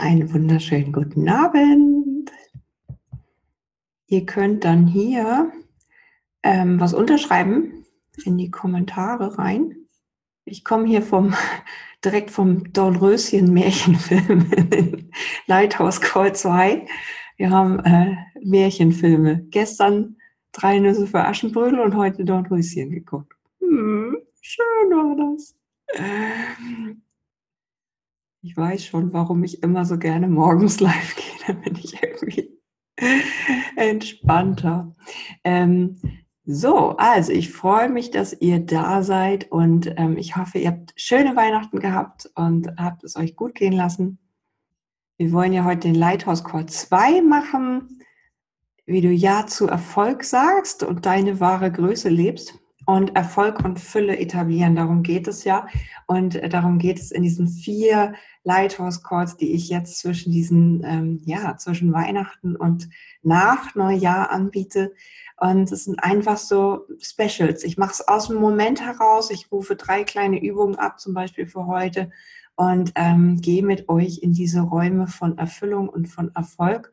Einen wunderschönen guten Abend. Ihr könnt dann hier ähm, was unterschreiben in die Kommentare rein. Ich komme hier vom direkt vom Dornröschen Märchenfilm Lighthouse Call 2. Wir haben äh, Märchenfilme. Gestern drei Nüsse für Aschenbrödel und heute Dornröschen geguckt. Hm, schön war das. Ich weiß schon, warum ich immer so gerne morgens live gehe. Da bin ich irgendwie entspannter. Ähm, so, also ich freue mich, dass ihr da seid und ähm, ich hoffe, ihr habt schöne Weihnachten gehabt und habt es euch gut gehen lassen. Wir wollen ja heute den Lighthouse Call 2 machen, wie du Ja zu Erfolg sagst und deine wahre Größe lebst und Erfolg und Fülle etablieren. Darum geht es ja. Und äh, darum geht es in diesen vier Lighthouse Calls, die ich jetzt zwischen diesen, ähm, ja, zwischen Weihnachten und nach Neujahr anbiete. Und es sind einfach so Specials. Ich mache es aus dem Moment heraus. Ich rufe drei kleine Übungen ab, zum Beispiel für heute, und ähm, gehe mit euch in diese Räume von Erfüllung und von Erfolg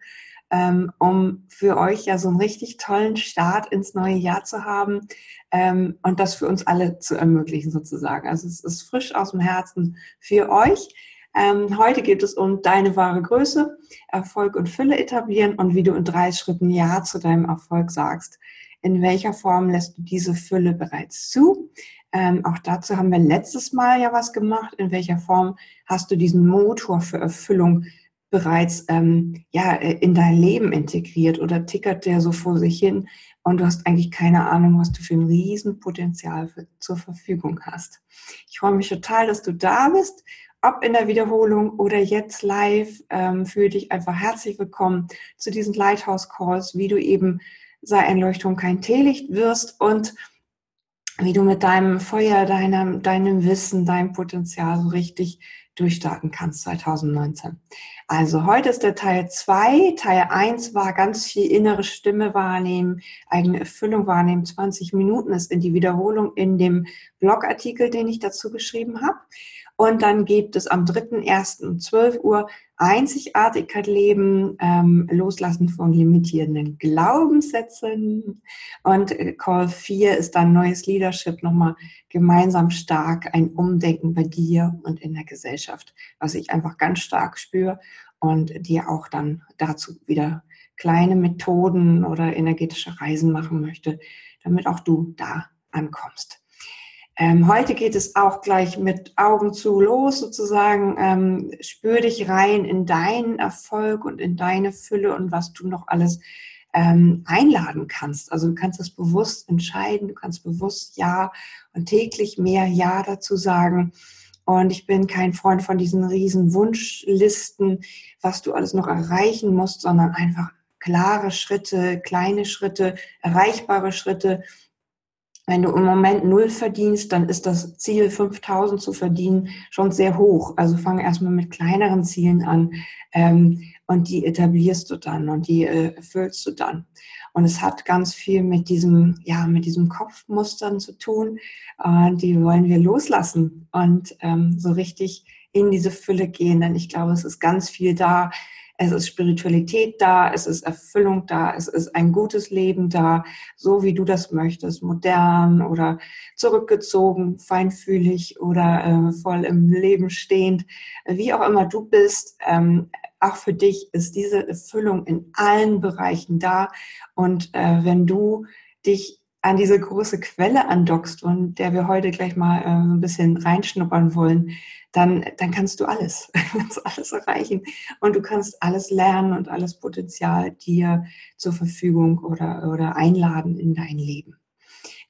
ähm, um für euch ja so einen richtig tollen Start ins neue Jahr zu haben ähm, und das für uns alle zu ermöglichen sozusagen. Also es ist frisch aus dem Herzen für euch. Ähm, heute geht es um deine wahre Größe, Erfolg und Fülle etablieren und wie du in drei Schritten Ja zu deinem Erfolg sagst. In welcher Form lässt du diese Fülle bereits zu? Ähm, auch dazu haben wir letztes Mal ja was gemacht. In welcher Form hast du diesen Motor für Erfüllung bereits ähm, ja, äh, in dein Leben integriert oder tickert der so vor sich hin und du hast eigentlich keine Ahnung, was du für ein Riesenpotenzial für, zur Verfügung hast. Ich freue mich total, dass du da bist, ob in der Wiederholung oder jetzt live. Ähm, fühle dich einfach herzlich willkommen zu diesen Lighthouse Calls, wie du eben sei ein Leuchtturm kein Teelicht wirst und wie du mit deinem Feuer, deinem, deinem Wissen, deinem Potenzial so richtig durchstarten kannst 2019. Also heute ist der Teil 2. Teil 1 war ganz viel innere Stimme wahrnehmen, eigene Erfüllung wahrnehmen. 20 Minuten ist in die Wiederholung in dem Blogartikel, den ich dazu geschrieben habe. Und dann gibt es am 3.1. um 12 Uhr Einzigartigkeit leben, ähm, loslassen von limitierenden Glaubenssätzen. Und äh, Call 4 ist dann neues Leadership, nochmal gemeinsam stark, ein Umdenken bei dir und in der Gesellschaft, was ich einfach ganz stark spüre und dir auch dann dazu wieder kleine Methoden oder energetische Reisen machen möchte, damit auch du da ankommst. Ähm, heute geht es auch gleich mit Augen zu los sozusagen. Ähm, spür dich rein in deinen Erfolg und in deine Fülle und was du noch alles ähm, einladen kannst. Also du kannst es bewusst entscheiden, du kannst bewusst Ja und täglich mehr Ja dazu sagen. Und ich bin kein Freund von diesen riesen Wunschlisten, was du alles noch erreichen musst, sondern einfach klare Schritte, kleine Schritte, erreichbare Schritte, wenn du im Moment null verdienst, dann ist das Ziel 5000 zu verdienen schon sehr hoch. Also fang erstmal mit kleineren Zielen an ähm, und die etablierst du dann und die äh, erfüllst du dann. Und es hat ganz viel mit diesem, ja, mit diesem Kopfmustern zu tun. Äh, die wollen wir loslassen und ähm, so richtig in diese Fülle gehen. Denn ich glaube, es ist ganz viel da, es ist Spiritualität da, es ist Erfüllung da, es ist ein gutes Leben da, so wie du das möchtest, modern oder zurückgezogen, feinfühlig oder äh, voll im Leben stehend, wie auch immer du bist. Ähm, auch für dich ist diese Erfüllung in allen Bereichen da. Und äh, wenn du dich an diese große Quelle andockst und der wir heute gleich mal äh, ein bisschen reinschnuppern wollen, dann, dann kannst du alles, kannst alles erreichen und du kannst alles lernen und alles Potenzial dir zur Verfügung oder, oder einladen in dein Leben.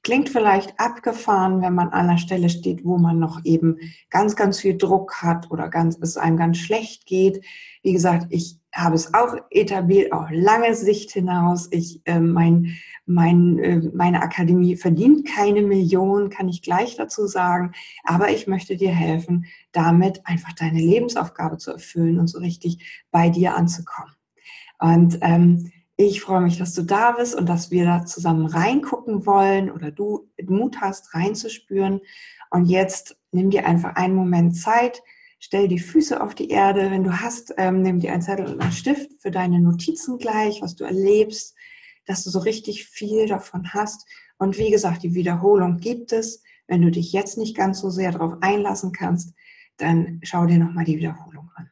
Klingt vielleicht abgefahren, wenn man an einer Stelle steht, wo man noch eben ganz, ganz viel Druck hat oder ganz, es einem ganz schlecht geht. Wie gesagt, ich habe es auch etabliert, auch lange Sicht hinaus. Ich, äh, mein, mein, äh, meine Akademie verdient keine Million, kann ich gleich dazu sagen. Aber ich möchte dir helfen, damit einfach deine Lebensaufgabe zu erfüllen und so richtig bei dir anzukommen. Und ähm, ich freue mich, dass du da bist und dass wir da zusammen reingucken wollen oder du Mut hast, reinzuspüren. Und jetzt nimm dir einfach einen Moment Zeit, stell die Füße auf die Erde. Wenn du hast, ähm, nimm dir einen Zettel und einen Stift für deine Notizen gleich, was du erlebst, dass du so richtig viel davon hast. Und wie gesagt, die Wiederholung gibt es. Wenn du dich jetzt nicht ganz so sehr darauf einlassen kannst, dann schau dir nochmal die Wiederholung an.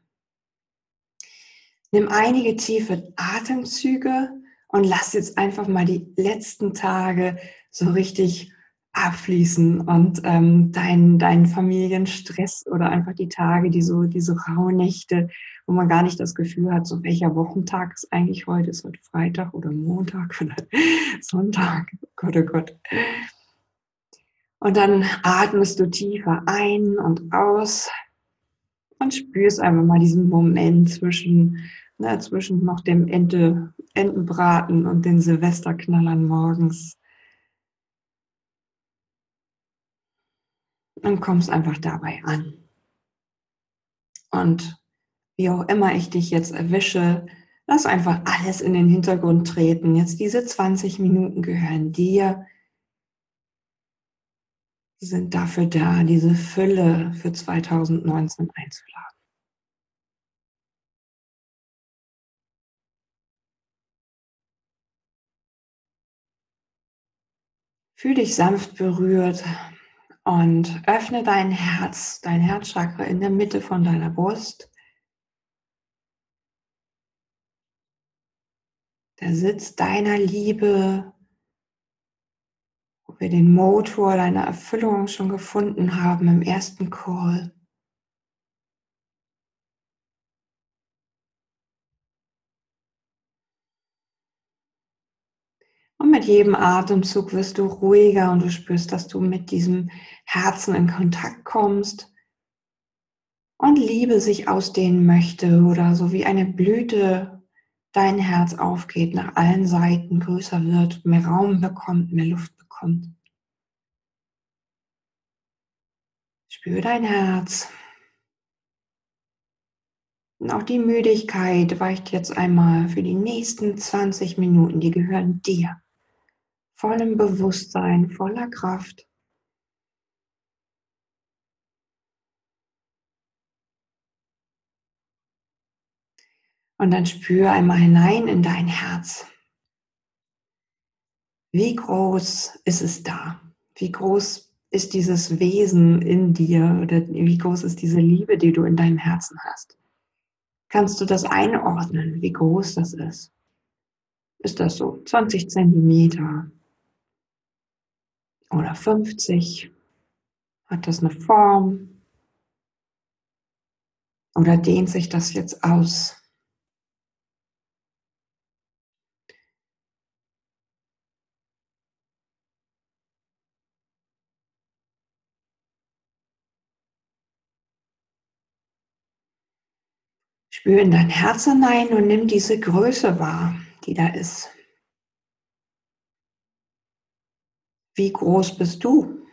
Nimm einige tiefe Atemzüge und lass jetzt einfach mal die letzten Tage so richtig abfließen und ähm, deinen dein Familienstress oder einfach die Tage, die so, diese Rauhnächte, wo man gar nicht das Gefühl hat, so welcher Wochentag ist eigentlich heute, ist heute Freitag oder Montag oder Sonntag, oh Gott, oh Gott. Und dann atmest du tiefer ein und aus und spürst einfach mal diesen Moment zwischen, ne, zwischen noch dem Ente, Entenbraten und den Silvesterknallern morgens. Und kommst einfach dabei an. Und wie auch immer ich dich jetzt erwische, lass einfach alles in den Hintergrund treten. Jetzt diese 20 Minuten gehören dir sind dafür da, diese Fülle für 2019 einzuladen. Fühl dich sanft berührt und öffne dein Herz, dein Herzchakra in der Mitte von deiner Brust. Der Sitz deiner Liebe, wir den Motor deiner Erfüllung schon gefunden haben im ersten Call. Und mit jedem Atemzug wirst du ruhiger und du spürst, dass du mit diesem Herzen in Kontakt kommst und Liebe sich ausdehnen möchte oder so wie eine Blüte dein Herz aufgeht, nach allen Seiten größer wird, mehr Raum bekommt, mehr Luft kommt. Spür dein Herz. Und auch die Müdigkeit weicht jetzt einmal für die nächsten 20 Minuten. Die gehören dir. Vollem Bewusstsein, voller Kraft. Und dann spür einmal hinein in dein Herz. Wie groß ist es da? Wie groß ist dieses Wesen in dir oder wie groß ist diese Liebe, die du in deinem Herzen hast? Kannst du das einordnen, wie groß das ist? Ist das so 20 Zentimeter oder 50? Hat das eine Form? Oder dehnt sich das jetzt aus? Spür in dein Herz hinein und nimm diese Größe wahr, die da ist. Wie groß bist du?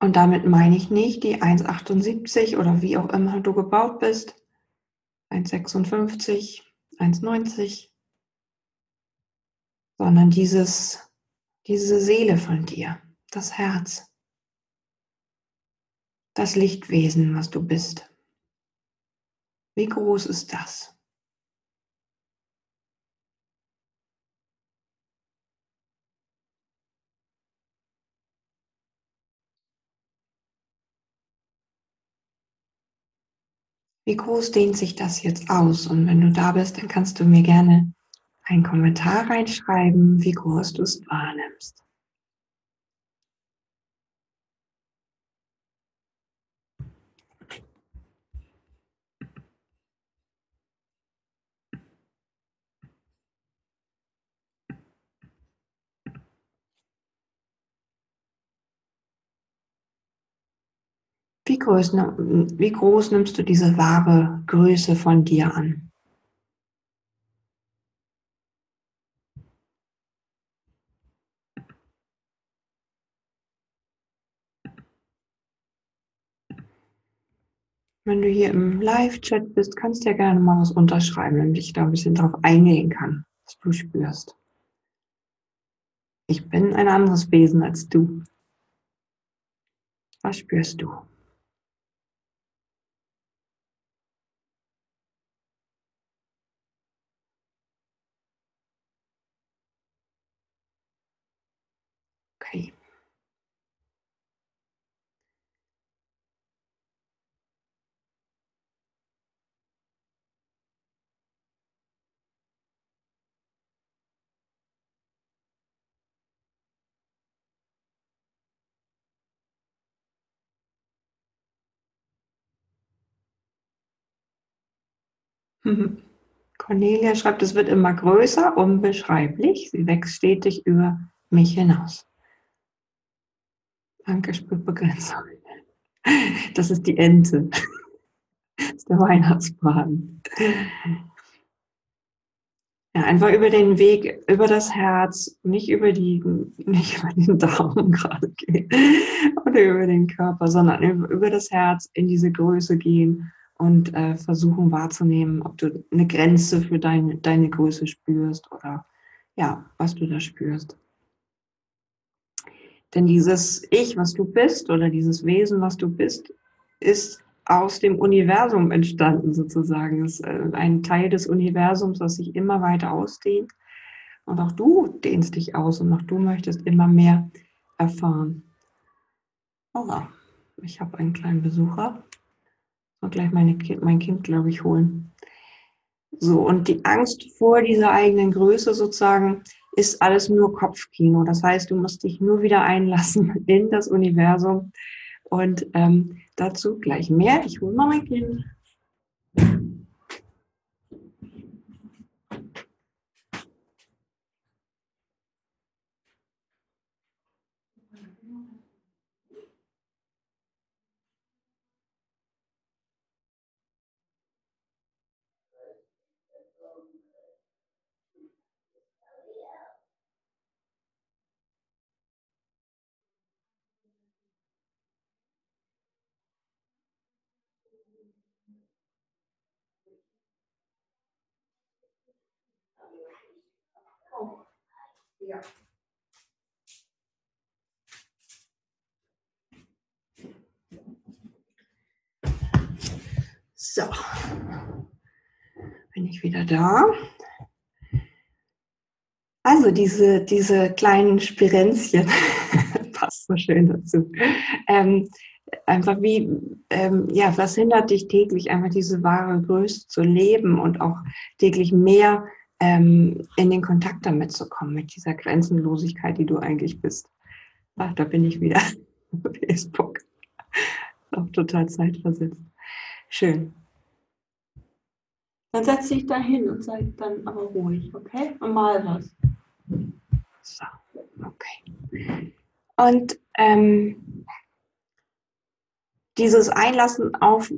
Und damit meine ich nicht die 1,78 oder wie auch immer du gebaut bist, 1,56, 1,90, sondern dieses, diese Seele von dir, das Herz das Lichtwesen, was du bist. Wie groß ist das? Wie groß dehnt sich das jetzt aus? Und wenn du da bist, dann kannst du mir gerne einen Kommentar reinschreiben, wie groß du es wahrnimmst. Wie groß, wie groß nimmst du diese wahre Größe von dir an? Wenn du hier im Live-Chat bist, kannst du ja gerne mal was unterschreiben, damit ich da ein bisschen drauf eingehen kann, was du spürst. Ich bin ein anderes Wesen als du. Was spürst du? Okay. Cornelia schreibt, es wird immer größer, unbeschreiblich. Sie wächst stetig über mich hinaus. Danke, spürt Begrenzung. Das ist die Ente. Das ist der Weihnachtsbraten. Ja, einfach über den Weg, über das Herz, nicht über, die, nicht über den Daumen gerade gehen oder über den Körper, sondern über, über das Herz in diese Größe gehen und äh, versuchen wahrzunehmen, ob du eine Grenze für dein, deine Größe spürst oder ja, was du da spürst. Denn dieses Ich, was du bist oder dieses Wesen, was du bist, ist aus dem Universum entstanden sozusagen. Es ist äh, ein Teil des Universums, das sich immer weiter ausdehnt. Und auch du dehnst dich aus und auch du möchtest immer mehr erfahren. Oh, ich habe einen kleinen Besucher. Und gleich meine kind, mein Kind, glaube ich, holen. So, und die Angst vor dieser eigenen Größe sozusagen ist alles nur Kopfkino. Das heißt, du musst dich nur wieder einlassen in das Universum. Und ähm, dazu gleich mehr. Ich hole mal mein Kind. Ja. So, bin ich wieder da. Also diese, diese kleinen Spirenzchen, passt so schön dazu. Ähm, einfach wie, ähm, ja, was hindert dich täglich, einfach diese wahre Größe zu leben und auch täglich mehr ähm, in den Kontakt damit zu kommen, mit dieser Grenzenlosigkeit, die du eigentlich bist. Ach, da bin ich wieder. Facebook. Auch total zeitversetzt. Schön. Dann setz dich da hin und sei dann aber ruhig, okay? Und mal was. So, okay. Und ähm, dieses Einlassen auf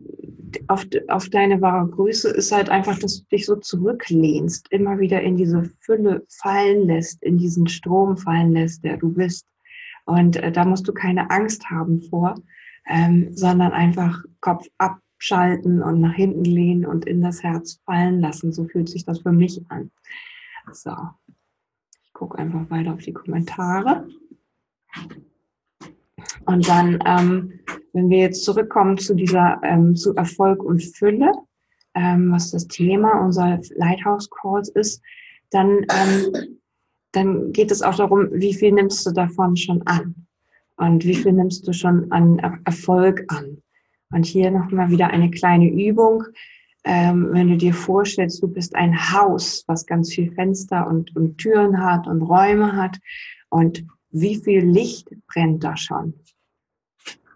auf, auf deine wahre Größe ist halt einfach, dass du dich so zurücklehnst, immer wieder in diese Fülle fallen lässt, in diesen Strom fallen lässt, der du bist. Und äh, da musst du keine Angst haben vor, ähm, sondern einfach Kopf abschalten und nach hinten lehnen und in das Herz fallen lassen. So fühlt sich das für mich an. So, ich gucke einfach weiter auf die Kommentare. Und dann, ähm, wenn wir jetzt zurückkommen zu dieser, ähm, zu Erfolg und Fülle, ähm, was das Thema unserer Lighthouse Calls ist, dann, ähm, dann geht es auch darum, wie viel nimmst du davon schon an? Und wie viel nimmst du schon an Erfolg an? Und hier nochmal wieder eine kleine Übung. Ähm, wenn du dir vorstellst, du bist ein Haus, was ganz viel Fenster und, und Türen hat und Räume hat. Und wie viel Licht brennt da schon?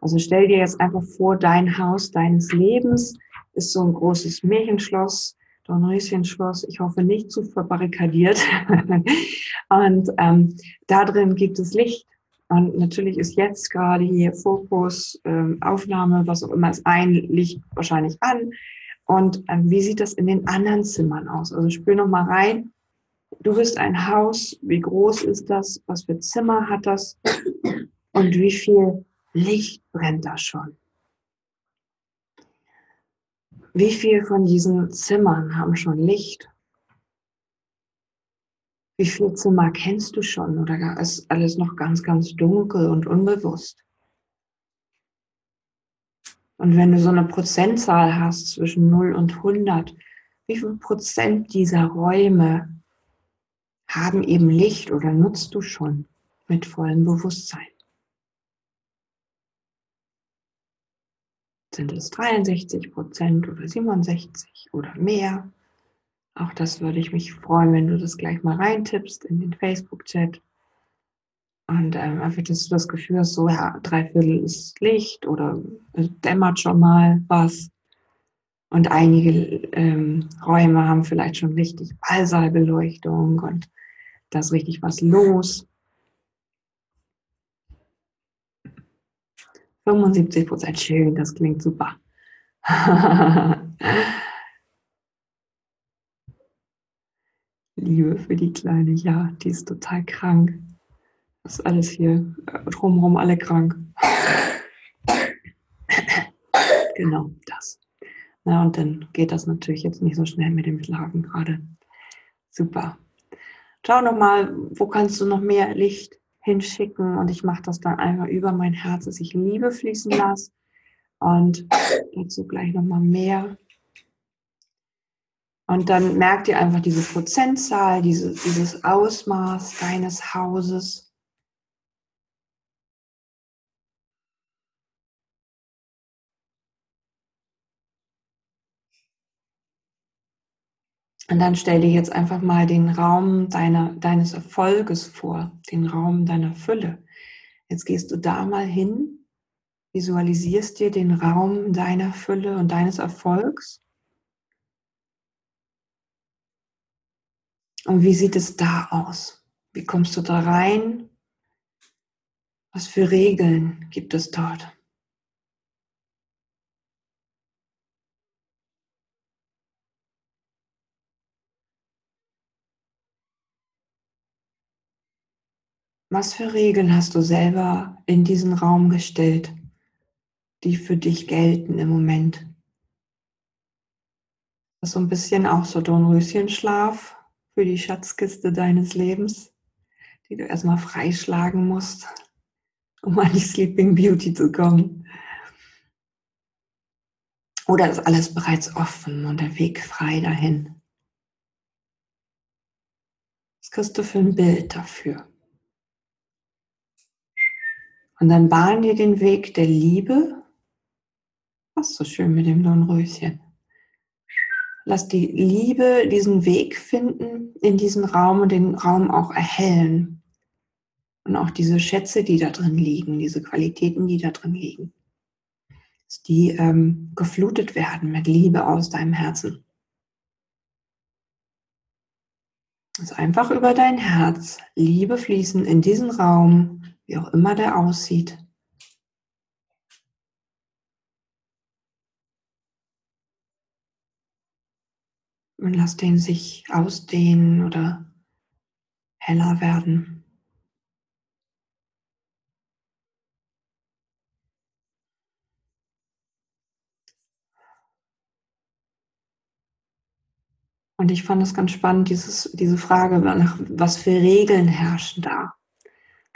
Also stell dir jetzt einfach vor, dein Haus deines Lebens ist so ein großes Märchenschloss, Dornröschenschloss, ich hoffe nicht zu verbarrikadiert. und ähm, da drin gibt es Licht. Und natürlich ist jetzt gerade hier Fokus, ähm, Aufnahme, was auch immer, ist ein Licht wahrscheinlich an. Und ähm, wie sieht das in den anderen Zimmern aus? Also spür noch mal rein. Du bist ein Haus. Wie groß ist das? Was für Zimmer hat das? Und wie viel Licht brennt da schon. Wie viel von diesen Zimmern haben schon Licht? Wie viele Zimmer kennst du schon oder ist alles noch ganz, ganz dunkel und unbewusst? Und wenn du so eine Prozentzahl hast zwischen 0 und 100, wie viel Prozent dieser Räume haben eben Licht oder nutzt du schon mit vollem Bewusstsein? Sind es 63 Prozent oder 67 oder mehr? Auch das würde ich mich freuen, wenn du das gleich mal reintippst in den Facebook-Chat. Und ähm, einfach, dass du das Gefühl hast, so ja, drei Viertel ist Licht oder es dämmert schon mal was. Und einige ähm, Räume haben vielleicht schon richtig Ballsaalbeleuchtung und da ist richtig was los. 75 Prozent schön, das klingt super. Liebe für die Kleine, ja, die ist total krank. Das ist alles hier äh, drumherum alle krank. genau, das. Na, und dann geht das natürlich jetzt nicht so schnell mit dem Schlafen gerade. Super. Schau nochmal, wo kannst du noch mehr Licht hinschicken und ich mache das dann einfach über mein Herz, dass ich Liebe fließen lasse und dazu gleich nochmal mehr. Und dann merkt ihr einfach diese Prozentzahl, diese, dieses Ausmaß deines Hauses. Und dann stell dir jetzt einfach mal den Raum deiner, deines Erfolges vor, den Raum deiner Fülle. Jetzt gehst du da mal hin, visualisierst dir den Raum deiner Fülle und deines Erfolgs. Und wie sieht es da aus? Wie kommst du da rein? Was für Regeln gibt es dort? Was für Regeln hast du selber in diesen Raum gestellt, die für dich gelten im Moment? Das ist so ein bisschen auch so Dornröschenschlaf für die Schatzkiste deines Lebens, die du erstmal freischlagen musst, um an die Sleeping Beauty zu kommen. Oder ist alles bereits offen und der Weg frei dahin? Was kriegst du für ein Bild dafür? Und dann bahn dir den Weg der Liebe. Was so schön mit dem Dornröschen. Lass die Liebe diesen Weg finden in diesen Raum und den Raum auch erhellen. Und auch diese Schätze, die da drin liegen, diese Qualitäten, die da drin liegen, dass die ähm, geflutet werden mit Liebe aus deinem Herzen. Also einfach über dein Herz Liebe fließen in diesen Raum wie auch immer der aussieht. Und lass den sich ausdehnen oder heller werden. Und ich fand es ganz spannend, dieses, diese Frage, nach, was für Regeln herrschen da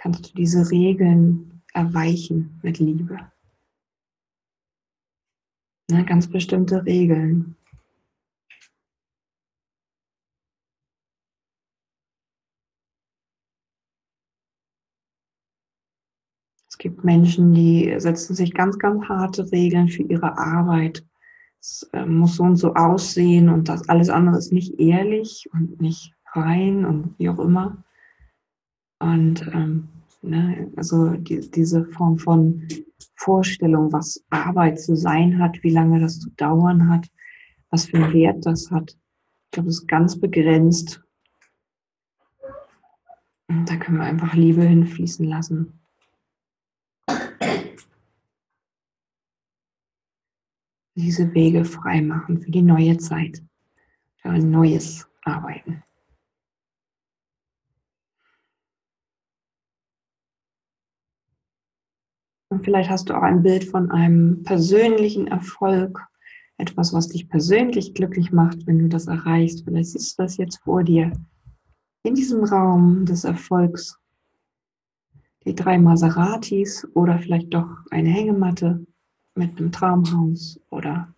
kannst du diese Regeln erweichen mit Liebe. Ne, ganz bestimmte Regeln. Es gibt Menschen, die setzen sich ganz, ganz harte Regeln für ihre Arbeit. Es äh, muss so und so aussehen und das alles andere ist nicht ehrlich und nicht rein und wie auch immer. Und ähm, ne, also die, diese Form von Vorstellung, was Arbeit zu sein hat, wie lange das zu dauern hat, was für einen Wert das hat, ich glaube, es ist ganz begrenzt. Und da können wir einfach Liebe hinfließen lassen. Diese Wege frei machen für die neue Zeit, für ein neues Arbeiten. Und vielleicht hast du auch ein Bild von einem persönlichen Erfolg, etwas, was dich persönlich glücklich macht, wenn du das erreichst. Vielleicht siehst du das jetzt vor dir in diesem Raum des Erfolgs. Die drei Maseratis oder vielleicht doch eine Hängematte mit einem Traumhaus oder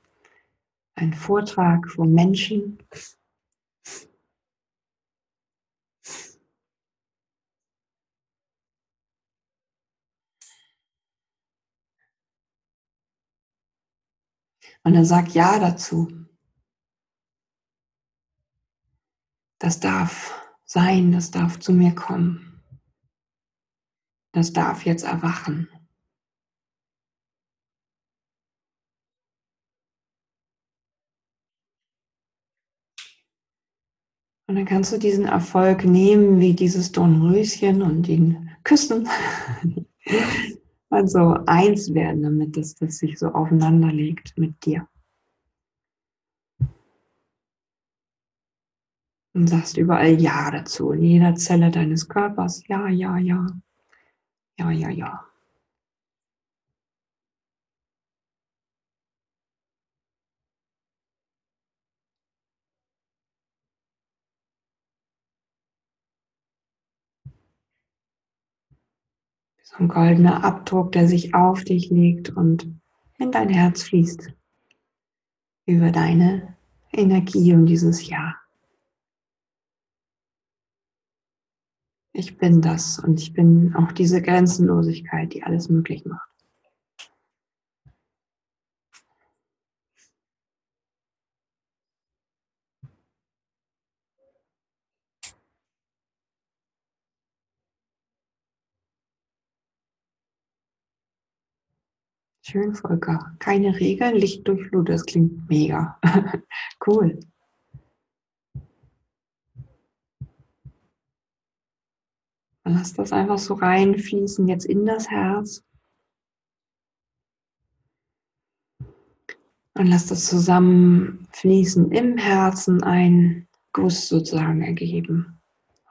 ein Vortrag von Menschen. Und dann sag Ja dazu. Das darf sein, das darf zu mir kommen. Das darf jetzt erwachen. Und dann kannst du diesen Erfolg nehmen, wie dieses Dornröschen und ihn küssen. Also eins werden, damit das, das sich so aufeinander legt mit dir. Und sagst überall Ja dazu, in jeder Zelle deines Körpers. Ja, ja, ja. Ja, ja, ja. So ein goldener Abdruck, der sich auf dich legt und in dein Herz fließt. Über deine Energie und dieses Ja. Ich bin das und ich bin auch diese Grenzenlosigkeit, die alles möglich macht. Schön, Volker. Keine Regeln, Licht durch Flut, das klingt mega. cool. Lass das einfach so reinfließen jetzt in das Herz. Und lass das zusammenfließen im Herzen, ein Guss sozusagen ergeben.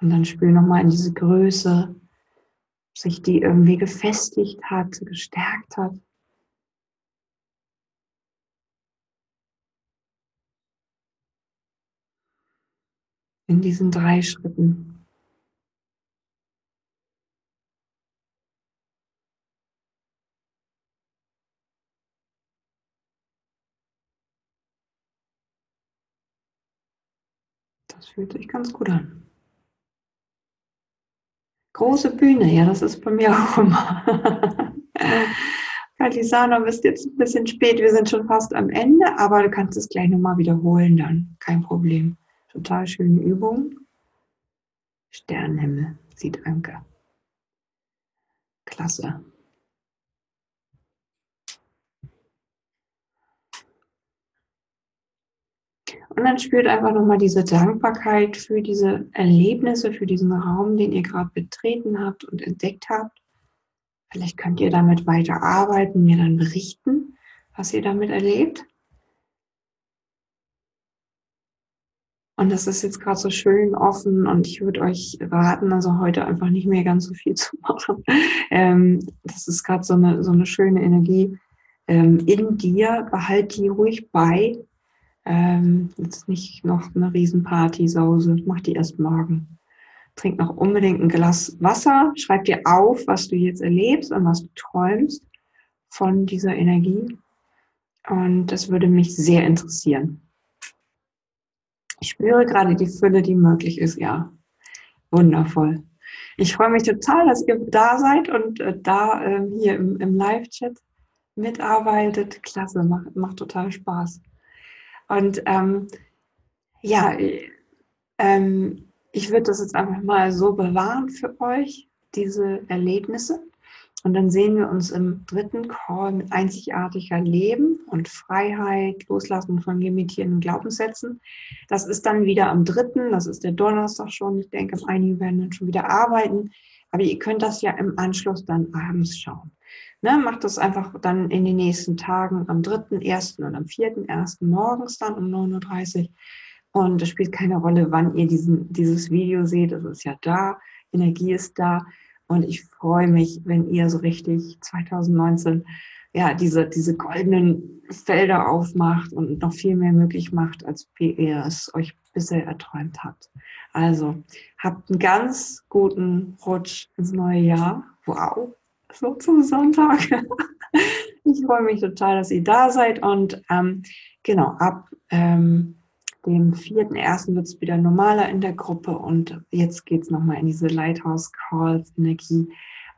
Und dann spür nochmal in diese Größe, sich die irgendwie gefestigt hat, gestärkt hat. In diesen drei Schritten. Das fühlt sich ganz gut an. Große Bühne, ja, das ist bei mir auch immer. Kalisana, bist jetzt ein bisschen spät, wir sind schon fast am Ende, aber du kannst es gleich nochmal wiederholen dann, kein Problem. Total schöne Übung. Sternenhimmel sieht Anke. Klasse. Und dann spürt einfach nochmal diese Dankbarkeit für diese Erlebnisse, für diesen Raum, den ihr gerade betreten habt und entdeckt habt. Vielleicht könnt ihr damit weiter arbeiten, mir dann berichten, was ihr damit erlebt. Und das ist jetzt gerade so schön offen und ich würde euch raten, also heute einfach nicht mehr ganz so viel zu machen. Ähm, das ist gerade so eine, so eine schöne Energie ähm, in dir. Behalt die ruhig bei. Ähm, jetzt nicht noch eine Riesenparty-Sause. Mach die erst morgen. Trink noch unbedingt ein Glas Wasser. Schreib dir auf, was du jetzt erlebst und was du träumst von dieser Energie. Und das würde mich sehr interessieren. Ich spüre gerade die Fülle, die möglich ist, ja. Wundervoll. Ich freue mich total, dass ihr da seid und äh, da äh, hier im, im Live-Chat mitarbeitet. Klasse, macht, macht total Spaß. Und ähm, ja, ähm, ich würde das jetzt einfach mal so bewahren für euch, diese Erlebnisse. Und dann sehen wir uns im dritten Call mit einzigartiger Leben und Freiheit, Loslassen von limitierenden Glaubenssätzen. Das ist dann wieder am dritten, das ist der Donnerstag schon. Ich denke, einige werden dann schon wieder arbeiten. Aber ihr könnt das ja im Anschluss dann abends schauen. Ne, macht das einfach dann in den nächsten Tagen am 3.1. und am 4.1. morgens dann um 9.30 Uhr. Und es spielt keine Rolle, wann ihr diesen, dieses Video seht. Es ist ja da, Energie ist da. Und ich freue mich, wenn ihr so richtig 2019 ja, diese, diese goldenen Felder aufmacht und noch viel mehr möglich macht, als wie ihr es euch bisher erträumt habt. Also, habt einen ganz guten Rutsch ins neue Jahr. Wow, so zum Sonntag. Ich Ich freue mich total, dass ihr da seid und ähm, genau, ab ähm, dem 4.1. wird es wieder normaler in der Gruppe und jetzt geht es nochmal in diese Lighthouse Calls Energie.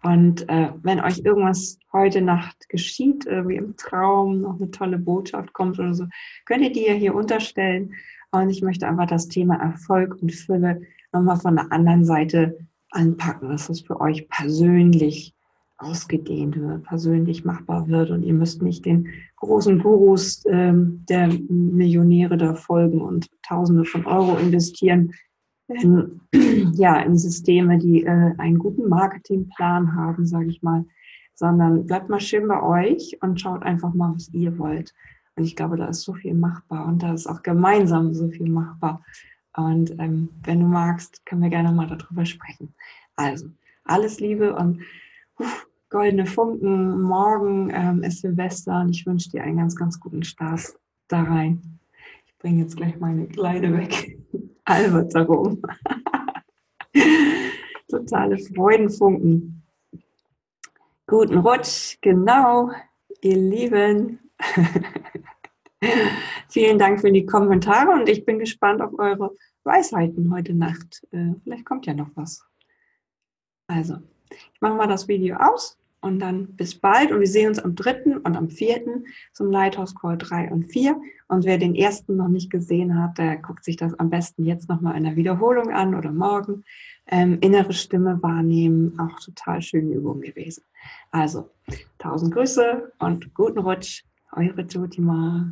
Und äh, wenn euch irgendwas heute Nacht geschieht, wie im Traum noch eine tolle Botschaft kommt oder so, könnt ihr die ja hier unterstellen. Und ich möchte einfach das Thema Erfolg und Fülle nochmal von der anderen Seite anpacken, dass es für euch persönlich ausgedehnt wird, persönlich machbar wird und ihr müsst nicht den großen Gurus ähm, der Millionäre da folgen und Tausende von Euro investieren in, ja, in Systeme, die äh, einen guten Marketingplan haben, sage ich mal, sondern bleibt mal schön bei euch und schaut einfach mal, was ihr wollt. Und ich glaube, da ist so viel machbar und da ist auch gemeinsam so viel machbar. Und ähm, wenn du magst, können wir gerne mal darüber sprechen. Also, alles Liebe und goldene Funken. Morgen ähm, ist Silvester und ich wünsche dir einen ganz, ganz guten Start da rein. Ich bringe jetzt gleich meine Kleine weg. Albert darum. Totale Freudenfunken. Guten Rutsch, genau, ihr Lieben. Vielen Dank für die Kommentare und ich bin gespannt auf eure Weisheiten heute Nacht. Äh, vielleicht kommt ja noch was. Also, ich mache mal das Video aus und dann bis bald. Und wir sehen uns am 3. und am 4. zum Lighthouse Call 3 und 4. Und wer den ersten noch nicht gesehen hat, der guckt sich das am besten jetzt nochmal in der Wiederholung an oder morgen. Ähm, innere Stimme wahrnehmen, auch total schöne Übung gewesen. Also, tausend Grüße und guten Rutsch. Eure Jotima.